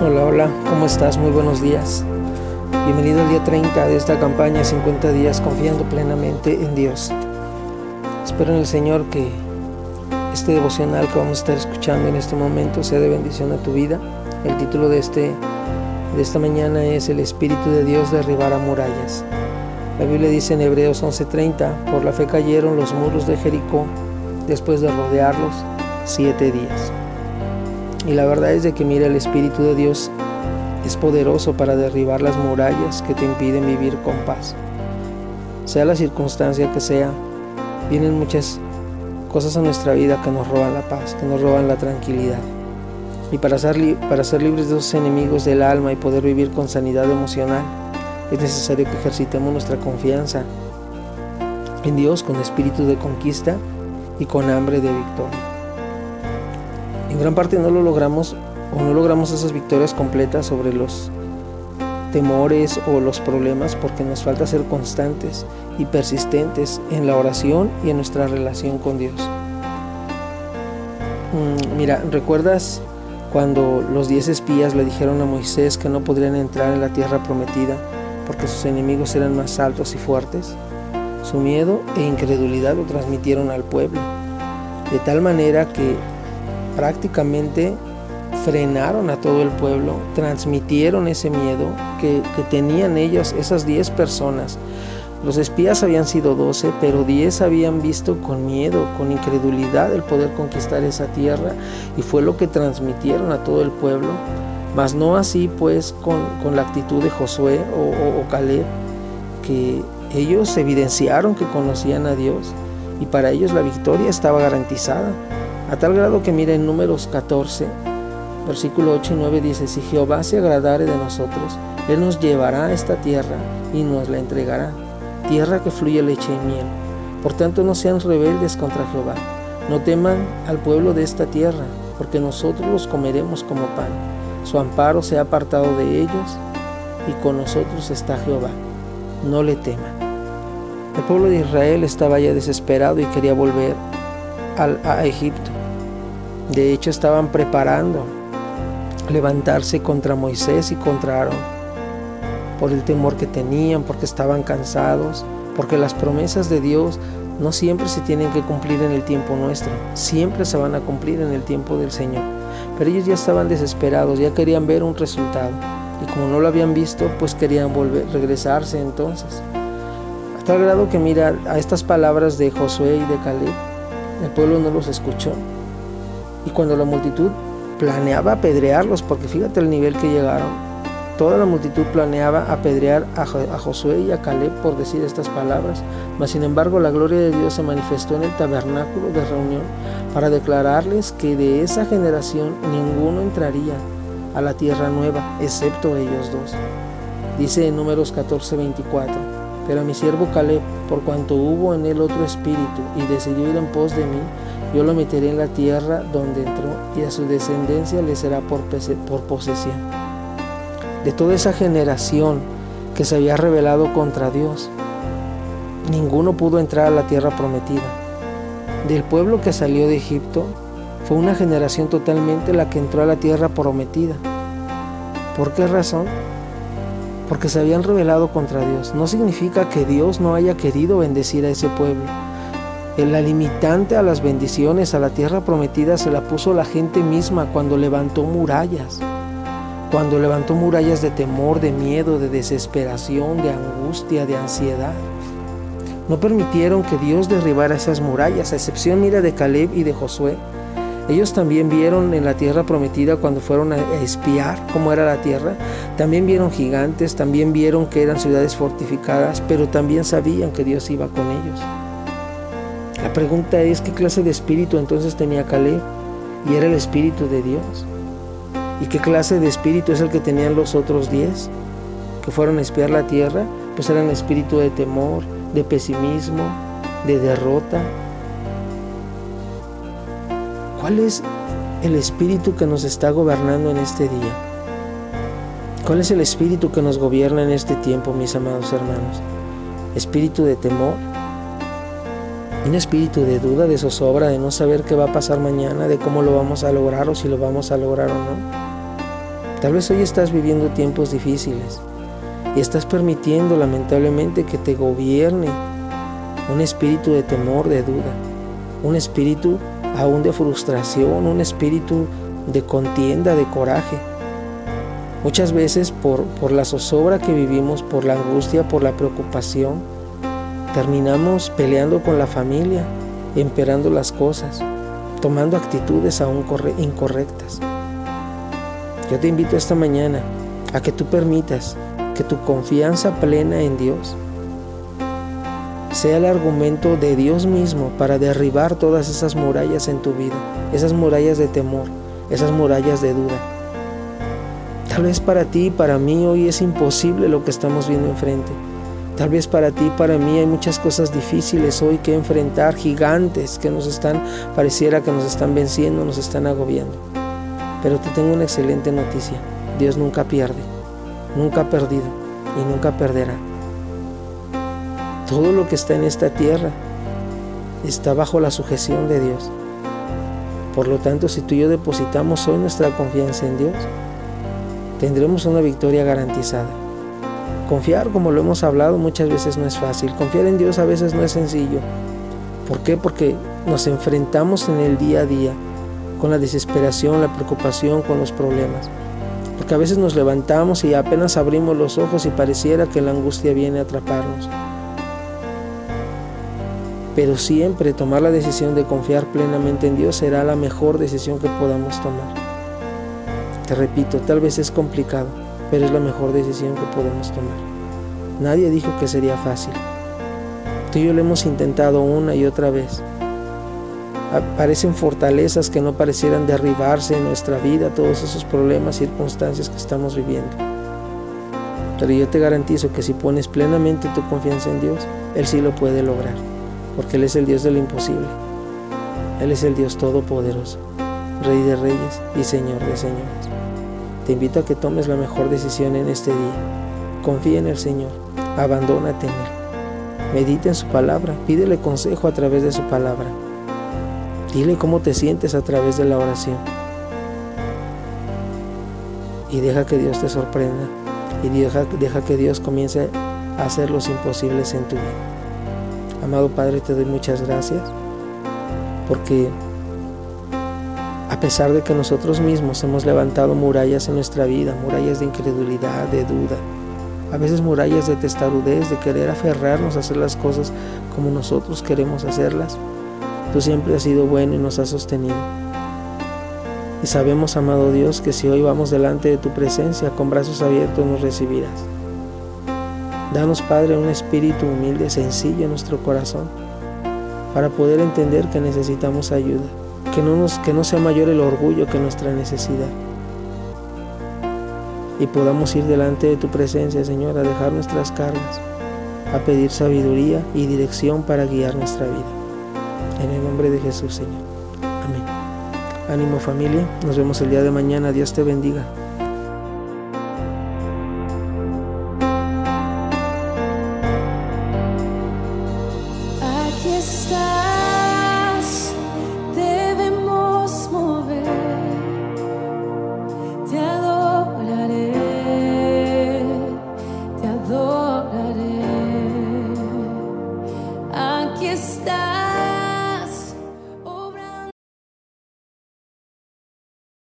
Hola, hola, ¿cómo estás? Muy buenos días. Bienvenido al día 30 de esta campaña 50 días confiando plenamente en Dios. Espero en el Señor que este devocional que vamos a estar escuchando en este momento sea de bendición a tu vida. El título de, este, de esta mañana es El Espíritu de Dios derribará murallas. La Biblia dice en Hebreos 11:30, por la fe cayeron los muros de Jericó después de rodearlos siete días. Y la verdad es de que mira, el Espíritu de Dios es poderoso para derribar las murallas que te impiden vivir con paz. Sea la circunstancia que sea, vienen muchas cosas a nuestra vida que nos roban la paz, que nos roban la tranquilidad. Y para ser, para ser libres de esos enemigos del alma y poder vivir con sanidad emocional, es necesario que ejercitemos nuestra confianza en Dios con espíritu de conquista y con hambre de victoria. En gran parte no lo logramos o no logramos esas victorias completas sobre los temores o los problemas porque nos falta ser constantes y persistentes en la oración y en nuestra relación con Dios. Mm, mira, ¿recuerdas cuando los diez espías le dijeron a Moisés que no podrían entrar en la tierra prometida porque sus enemigos eran más altos y fuertes? Su miedo e incredulidad lo transmitieron al pueblo, de tal manera que prácticamente frenaron a todo el pueblo, transmitieron ese miedo que, tenían ellos, esas 10 personas. Los espías habían sido 12, pero 10 habían visto con miedo, con incredulidad el poder conquistar esa tierra y fue lo que transmitieron a todo el pueblo. Mas no así pues con, la actitud de Josué o, o Caleb, que ellos evidenciaron que conocían a Dios y para ellos la victoria estaba garantizada. A tal grado que mira en números 14, versículo 8 y 9 dice, si Jehová se agradare de nosotros, Él nos llevará a esta tierra y nos la entregará, tierra que fluye leche y miel. Por tanto no sean rebeldes contra Jehová, no teman al pueblo de esta tierra, porque nosotros los comeremos como pan. Su amparo se ha apartado de ellos y con nosotros está Jehová. No le teman. El pueblo de Israel estaba ya desesperado y quería volver a Egipto. De hecho, estaban preparando levantarse contra Moisés y contra Aarón por el temor que tenían, porque estaban cansados, porque las promesas de Dios no siempre se tienen que cumplir en el tiempo nuestro, siempre se van a cumplir en el tiempo del Señor. Pero ellos ya estaban desesperados, ya querían ver un resultado. Y como no lo habían visto, pues querían volver, regresarse entonces. A tal grado que mira a estas palabras de Josué y de Caleb, el pueblo no los escuchó. Y cuando la multitud planeaba apedrearlos, porque fíjate el nivel que llegaron, toda la multitud planeaba apedrear a, Josué y a Caleb por decir estas palabras, mas sin embargo la gloria de Dios se manifestó en el tabernáculo de reunión para declararles que de esa generación ninguno entraría a la tierra nueva, excepto ellos dos. Dice en números 14, 24, pero a mi siervo Caleb, por cuanto hubo en él otro espíritu y decidió ir en pos de mí, yo lo meteré en la tierra donde entró y a su descendencia le será por, posesión. De toda esa generación que se había rebelado contra Dios, ninguno pudo entrar a la tierra prometida. Del pueblo que salió de Egipto, fue una generación totalmente la que entró a la tierra prometida. ¿Por qué razón? Porque se habían rebelado contra Dios. No significa que Dios no haya querido bendecir a ese pueblo la limitante a las bendiciones, a la tierra prometida, se la puso la gente misma cuando levantó murallas. Cuando levantó murallas de temor, de miedo, de desesperación, de angustia, de ansiedad. No permitieron que Dios derribara esas murallas, a excepción, mira, de Caleb y de Josué. Ellos también vieron en la tierra prometida cuando fueron a espiar cómo era la tierra. También vieron gigantes, también vieron que eran ciudades fortificadas, pero también sabían que Dios iba con ellos. La pregunta es qué clase de espíritu entonces tenía Caleb y era el espíritu de Dios. ¿Y qué clase de espíritu es el que tenían los otros diez que fueron a espiar la tierra? Pues eran espíritu de temor, de pesimismo, de derrota. ¿Cuál es el espíritu que nos está gobernando en este día? ¿Cuál es el espíritu que nos gobierna en este tiempo, mis amados hermanos? ¿Espíritu de temor? Un espíritu de duda, de zozobra, de no saber qué va a pasar mañana, de cómo lo vamos a lograr o si lo vamos a lograr o no. Tal vez hoy estás viviendo tiempos difíciles y estás permitiendo lamentablemente que te gobierne un espíritu de temor, de duda, un espíritu aún de frustración, un espíritu de contienda, de coraje. Muchas veces por, por la zozobra que vivimos, por la angustia, por la preocupación, terminamos peleando con la familia, emperando las cosas, tomando actitudes aún incorrectas. Yo te invito esta mañana a que tú permitas que tu confianza plena en Dios sea el argumento de Dios mismo para derribar todas esas murallas en tu vida, esas murallas de temor, esas murallas de duda. Tal vez para ti y para mí hoy es imposible lo que estamos viendo enfrente. Tal vez para ti para mí hay muchas cosas difíciles hoy que enfrentar, gigantes que nos están, pareciera que nos están venciendo, nos están agobiando. Pero te tengo una excelente noticia. Dios nunca pierde, nunca ha perdido y nunca perderá. Todo lo que está en esta tierra está bajo la sujeción de Dios. Por lo tanto, si tú y yo depositamos hoy nuestra confianza en Dios, tendremos una victoria garantizada. Confiar, como lo hemos hablado, muchas veces no es fácil. Confiar en Dios a veces no es sencillo. ¿Por qué? Porque nos enfrentamos en el día a día con la desesperación, la preocupación, con los problemas. Porque a veces nos levantamos y apenas abrimos los ojos y pareciera que la angustia viene a atraparnos. Pero siempre tomar la decisión de confiar plenamente en Dios será la mejor decisión que podamos tomar. Te repito, tal vez es complicado, es la mejor decisión que podemos tomar. Nadie dijo que sería fácil. Tú y yo lo hemos intentado una y otra vez, Aparecen fortalezas que no parecieran derribarse en nuestra vida, todos esos problemas, circunstancias que estamos viviendo. Pero yo te garantizo que si pones plenamente tu confianza en Dios, Él sí lo puede lograr, porque Él es el Dios de lo imposible. Él es el Dios todopoderoso, Rey de reyes y Señor de señores. Te invito a que tomes la mejor decisión en este día. Confía en el Señor, abandónate en Él. Medita en su palabra, pídele consejo a través de su palabra. Dile cómo te sientes a través de la oración. Y deja que Dios te sorprenda. Y deja, que Dios comience a hacer los imposibles en tu vida. Amado Padre, te doy muchas gracias. Porque a pesar de que nosotros mismos hemos levantado murallas en nuestra vida, murallas de incredulidad, de duda, a veces murallas de testarudez, de querer aferrarnos a hacer las cosas como nosotros queremos hacerlas, Tú siempre has sido bueno y nos has sostenido. Y sabemos, amado Dios, que si hoy vamos delante de tu presencia, con brazos abiertos nos recibirás. Danos, Padre, un espíritu humilde, sencillo en nuestro corazón, para poder entender que necesitamos ayuda, que no, nos, que no sea mayor el orgullo que nuestra necesidad. Y podamos ir delante de tu presencia, Señor, a dejar nuestras cargas, a pedir sabiduría y dirección para guiar nuestra vida. En el nombre de Jesús, Señor. Amén. Ánimo familia, nos vemos el día de mañana. Dios te bendiga.